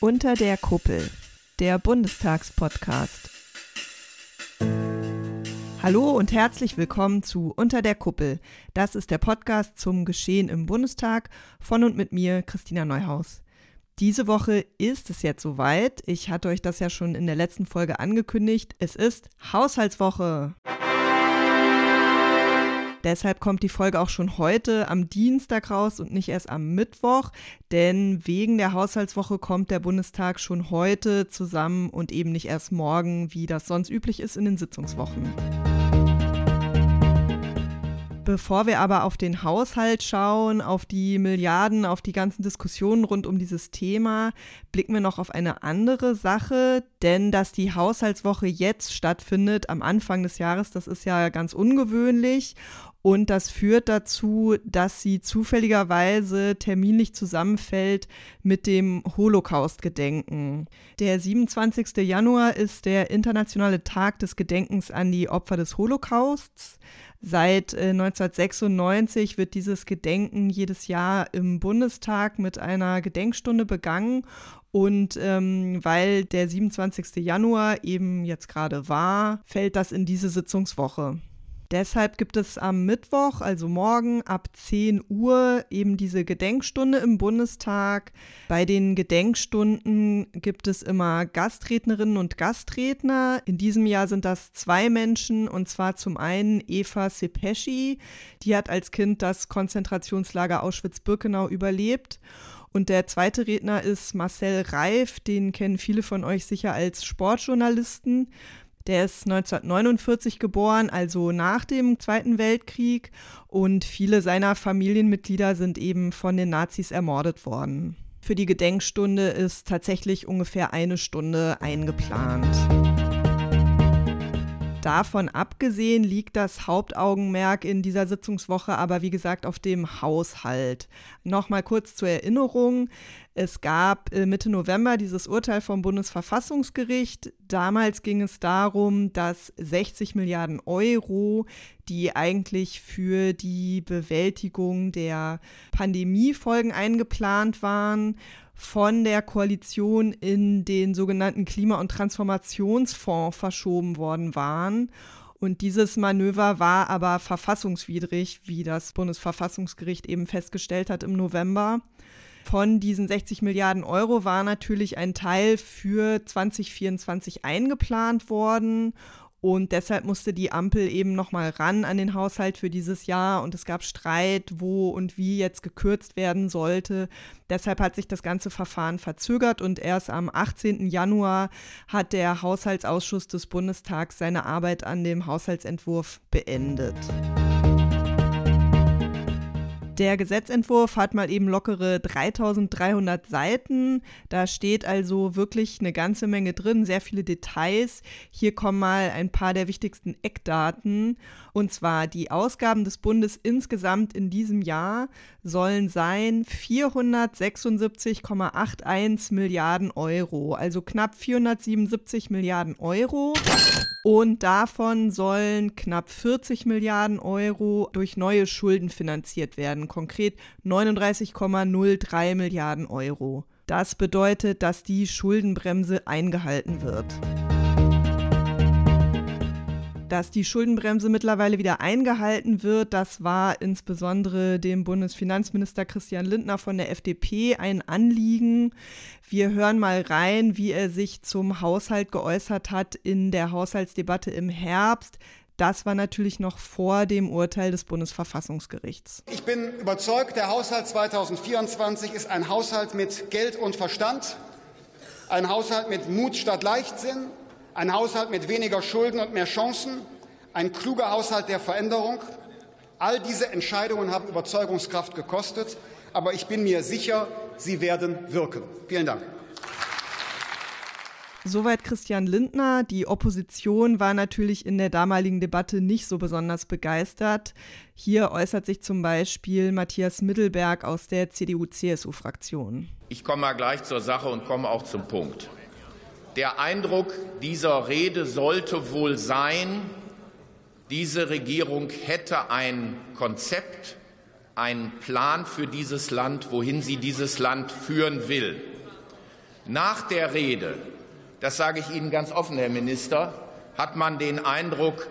Unter der Kuppel, der Bundestagspodcast. Hallo und herzlich willkommen zu Unter der Kuppel. Das ist der Podcast zum Geschehen im Bundestag von und mit mir, Christina Neuhaus. Diese Woche ist es jetzt soweit. Ich hatte euch das ja schon in der letzten Folge angekündigt. Es ist Haushaltswoche. Deshalb kommt die Folge auch schon heute am Dienstag raus und nicht erst am Mittwoch, denn wegen der Haushaltswoche kommt der Bundestag schon heute zusammen und eben nicht erst morgen, wie das sonst üblich ist in den Sitzungswochen. Bevor wir aber auf den Haushalt schauen, auf die Milliarden, auf die ganzen Diskussionen rund um dieses Thema, blicken wir noch auf eine andere Sache, denn dass die Haushaltswoche jetzt stattfindet am Anfang des Jahres, das ist ja ganz ungewöhnlich und das führt dazu, dass sie zufälligerweise terminlich zusammenfällt mit dem Holocaust-Gedenken. Der 27. Januar ist der internationale Tag des Gedenkens an die Opfer des Holocausts. Seit äh, 1996 wird dieses Gedenken jedes Jahr im Bundestag mit einer Gedenkstunde begangen. Und ähm, weil der 27. Januar eben jetzt gerade war, fällt das in diese Sitzungswoche. Deshalb gibt es am Mittwoch, also morgen ab 10 Uhr, eben diese Gedenkstunde im Bundestag. Bei den Gedenkstunden gibt es immer Gastrednerinnen und Gastredner. In diesem Jahr sind das zwei Menschen und zwar zum einen Eva Sepeschi, die hat als Kind das Konzentrationslager Auschwitz-Birkenau überlebt. Und der zweite Redner ist Marcel Reif, den kennen viele von euch sicher als Sportjournalisten. Der ist 1949 geboren, also nach dem Zweiten Weltkrieg. Und viele seiner Familienmitglieder sind eben von den Nazis ermordet worden. Für die Gedenkstunde ist tatsächlich ungefähr eine Stunde eingeplant. Davon abgesehen liegt das Hauptaugenmerk in dieser Sitzungswoche aber wie gesagt auf dem Haushalt. Nochmal kurz zur Erinnerung. Es gab äh, Mitte November dieses Urteil vom Bundesverfassungsgericht. Damals ging es darum, dass 60 Milliarden Euro, die eigentlich für die Bewältigung der Pandemiefolgen eingeplant waren, von der Koalition in den sogenannten Klima- und Transformationsfonds verschoben worden waren. Und dieses Manöver war aber verfassungswidrig, wie das Bundesverfassungsgericht eben festgestellt hat im November. Von diesen 60 Milliarden Euro war natürlich ein Teil für 2024 eingeplant worden und deshalb musste die Ampel eben nochmal ran an den Haushalt für dieses Jahr und es gab Streit, wo und wie jetzt gekürzt werden sollte. Deshalb hat sich das ganze Verfahren verzögert und erst am 18. Januar hat der Haushaltsausschuss des Bundestags seine Arbeit an dem Haushaltsentwurf beendet. Der Gesetzentwurf hat mal eben lockere 3300 Seiten. Da steht also wirklich eine ganze Menge drin, sehr viele Details. Hier kommen mal ein paar der wichtigsten Eckdaten. Und zwar die Ausgaben des Bundes insgesamt in diesem Jahr sollen sein 476,81 Milliarden Euro, also knapp 477 Milliarden Euro. Und davon sollen knapp 40 Milliarden Euro durch neue Schulden finanziert werden, konkret 39,03 Milliarden Euro. Das bedeutet, dass die Schuldenbremse eingehalten wird dass die Schuldenbremse mittlerweile wieder eingehalten wird. Das war insbesondere dem Bundesfinanzminister Christian Lindner von der FDP ein Anliegen. Wir hören mal rein, wie er sich zum Haushalt geäußert hat in der Haushaltsdebatte im Herbst. Das war natürlich noch vor dem Urteil des Bundesverfassungsgerichts. Ich bin überzeugt, der Haushalt 2024 ist ein Haushalt mit Geld und Verstand, ein Haushalt mit Mut statt Leichtsinn, ein Haushalt mit weniger Schulden und mehr Chancen, ein kluger Haushalt der Veränderung. All diese Entscheidungen haben Überzeugungskraft gekostet, aber ich bin mir sicher, sie werden wirken. Vielen Dank. Soweit Christian Lindner. Die Opposition war natürlich in der damaligen Debatte nicht so besonders begeistert. Hier äußert sich zum Beispiel Matthias Mittelberg aus der CDU-CSU-Fraktion. Ich komme mal gleich zur Sache und komme auch zum Punkt. Der Eindruck dieser Rede sollte wohl sein, diese Regierung hätte ein Konzept, einen Plan für dieses Land, wohin sie dieses Land führen will. Nach der Rede, das sage ich Ihnen ganz offen, Herr Minister, hat man den Eindruck,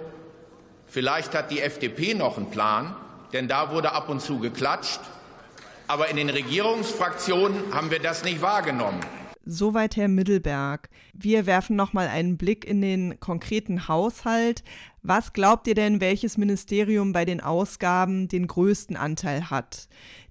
vielleicht hat die FDP noch einen Plan, denn da wurde ab und zu geklatscht. Aber in den Regierungsfraktionen haben wir das nicht wahrgenommen. Soweit Herr Mittelberg. Wir werfen noch mal einen Blick in den konkreten Haushalt. Was glaubt ihr denn, welches Ministerium bei den Ausgaben den größten Anteil hat?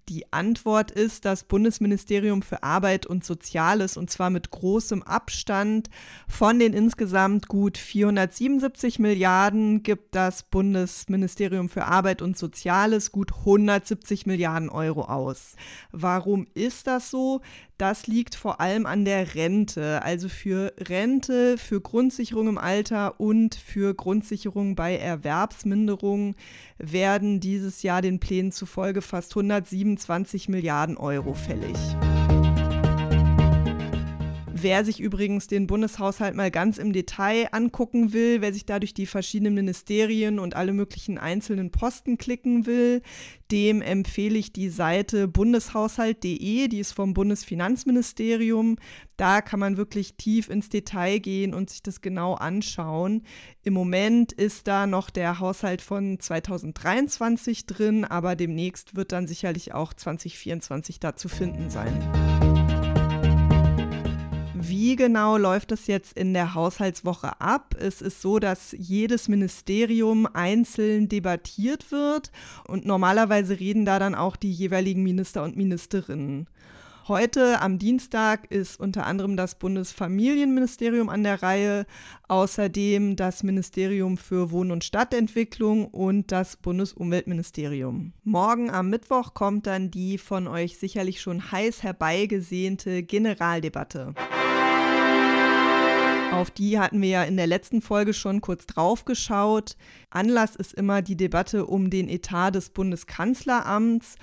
Die Antwort ist das Bundesministerium für Arbeit und Soziales und zwar mit großem Abstand. Von den insgesamt gut 477 Milliarden gibt das Bundesministerium für Arbeit und Soziales gut 170 Milliarden Euro aus. Warum ist das so? Das liegt vor allem an der Rente, also für Rente, für Grundsicherung im Alter und für Grundsicherung bei Erwerbsminderung werden dieses Jahr den Plänen zufolge fast 127 Milliarden Euro fällig. Wer sich übrigens den Bundeshaushalt mal ganz im Detail angucken will, wer sich da durch die verschiedenen Ministerien und alle möglichen einzelnen Posten klicken will, dem empfehle ich die Seite bundeshaushalt.de, die ist vom Bundesfinanzministerium. Da kann man wirklich tief ins Detail gehen und sich das genau anschauen. Im Moment ist da noch der Haushalt von 2023 drin, aber demnächst wird dann sicherlich auch 2024 da zu finden sein. Wie genau läuft das jetzt in der Haushaltswoche ab? Es ist so, dass jedes Ministerium einzeln debattiert wird und normalerweise reden da dann auch die jeweiligen Minister und Ministerinnen. Heute am Dienstag ist unter anderem das Bundesfamilienministerium an der Reihe, außerdem das Ministerium für Wohn- und Stadtentwicklung und das Bundesumweltministerium. Morgen am Mittwoch kommt dann die von euch sicherlich schon heiß herbeigesehnte Generaldebatte. Auf die hatten wir ja in der letzten Folge schon kurz drauf geschaut. Anlass ist immer die Debatte um den Etat des Bundeskanzleramts.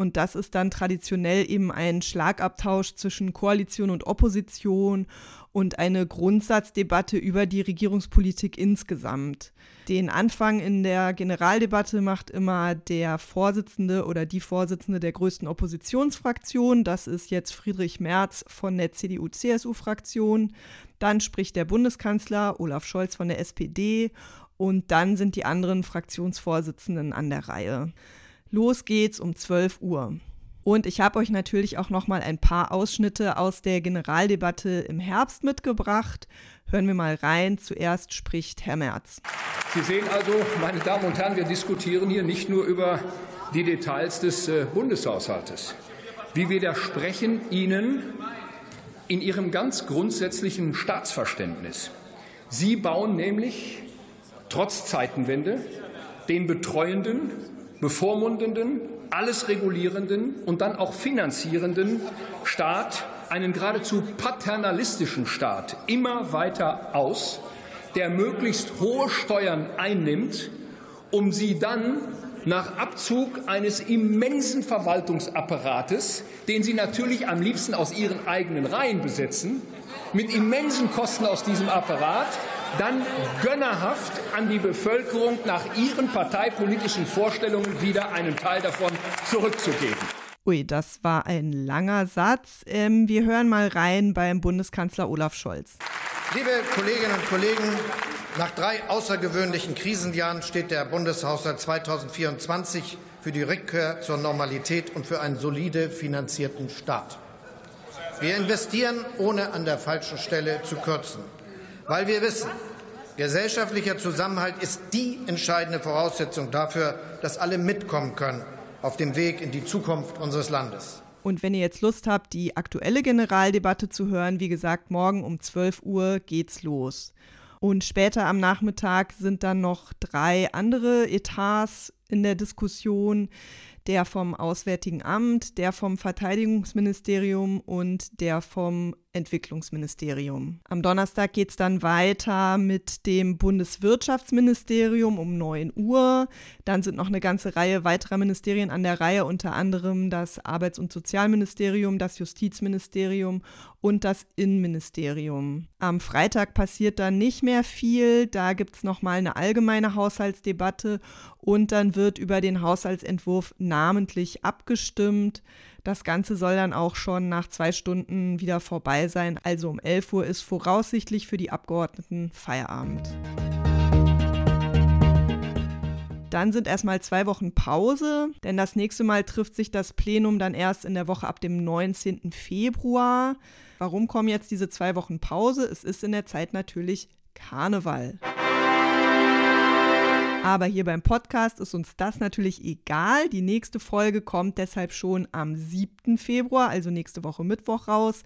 Und das ist dann traditionell eben ein Schlagabtausch zwischen Koalition und Opposition und eine Grundsatzdebatte über die Regierungspolitik insgesamt. Den Anfang in der Generaldebatte macht immer der Vorsitzende oder die Vorsitzende der größten Oppositionsfraktion. Das ist jetzt Friedrich Merz von der CDU-CSU-Fraktion. Dann spricht der Bundeskanzler Olaf Scholz von der SPD und dann sind die anderen Fraktionsvorsitzenden an der Reihe. Los geht's um 12 Uhr. Und ich habe euch natürlich auch noch mal ein paar Ausschnitte aus der Generaldebatte im Herbst mitgebracht. Hören wir mal rein. Zuerst spricht Herr Merz. Sie sehen also, meine Damen und Herren, wir diskutieren hier nicht nur über die Details des äh, Bundeshaushaltes. Wir widersprechen Ihnen in ihrem ganz grundsätzlichen Staatsverständnis. Sie bauen nämlich trotz Zeitenwende den betreuenden, bevormundenden, alles regulierenden und dann auch finanzierenden Staat, einen geradezu paternalistischen Staat, immer weiter aus, der möglichst hohe Steuern einnimmt, um sie dann nach Abzug eines immensen Verwaltungsapparates, den Sie natürlich am liebsten aus Ihren eigenen Reihen besetzen, mit immensen Kosten aus diesem Apparat, dann gönnerhaft an die Bevölkerung nach ihren parteipolitischen Vorstellungen wieder einen Teil davon zurückzugeben. Ui, das war ein langer Satz. Ähm, wir hören mal rein beim Bundeskanzler Olaf Scholz. Liebe Kolleginnen und Kollegen, nach drei außergewöhnlichen Krisenjahren steht der Bundeshaushalt 2024 für die Rückkehr zur Normalität und für einen solide finanzierten Staat. Wir investieren, ohne an der falschen Stelle zu kürzen, weil wir wissen, gesellschaftlicher Zusammenhalt ist die entscheidende Voraussetzung dafür, dass alle mitkommen können auf dem Weg in die Zukunft unseres Landes. Und wenn ihr jetzt Lust habt, die aktuelle Generaldebatte zu hören, wie gesagt, morgen um 12 Uhr geht's los. Und später am Nachmittag sind dann noch drei andere Etats in der Diskussion der vom Auswärtigen Amt, der vom Verteidigungsministerium und der vom Entwicklungsministerium. Am Donnerstag geht es dann weiter mit dem Bundeswirtschaftsministerium um 9 Uhr. Dann sind noch eine ganze Reihe weiterer Ministerien an der Reihe, unter anderem das Arbeits- und Sozialministerium, das Justizministerium und das Innenministerium. Am Freitag passiert dann nicht mehr viel. Da gibt es nochmal eine allgemeine Haushaltsdebatte und dann wird über den Haushaltsentwurf namentlich abgestimmt. Das Ganze soll dann auch schon nach zwei Stunden wieder vorbei sein. Also um 11 Uhr ist voraussichtlich für die Abgeordneten Feierabend. Dann sind erstmal zwei Wochen Pause, denn das nächste Mal trifft sich das Plenum dann erst in der Woche ab dem 19. Februar. Warum kommen jetzt diese zwei Wochen Pause? Es ist in der Zeit natürlich Karneval. Aber hier beim Podcast ist uns das natürlich egal. Die nächste Folge kommt deshalb schon am 7. Februar, also nächste Woche Mittwoch raus.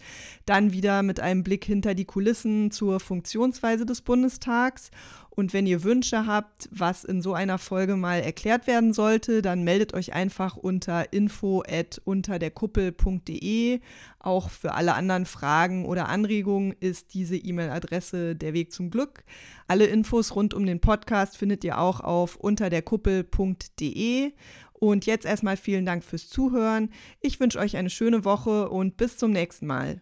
Dann wieder mit einem Blick hinter die Kulissen zur Funktionsweise des Bundestags. Und wenn ihr Wünsche habt, was in so einer Folge mal erklärt werden sollte, dann meldet euch einfach unter info@unterderkuppel.de. Auch für alle anderen Fragen oder Anregungen ist diese E-Mail-Adresse der Weg zum Glück. Alle Infos rund um den Podcast findet ihr auch auf unterderkuppel.de. Und jetzt erstmal vielen Dank fürs Zuhören. Ich wünsche euch eine schöne Woche und bis zum nächsten Mal.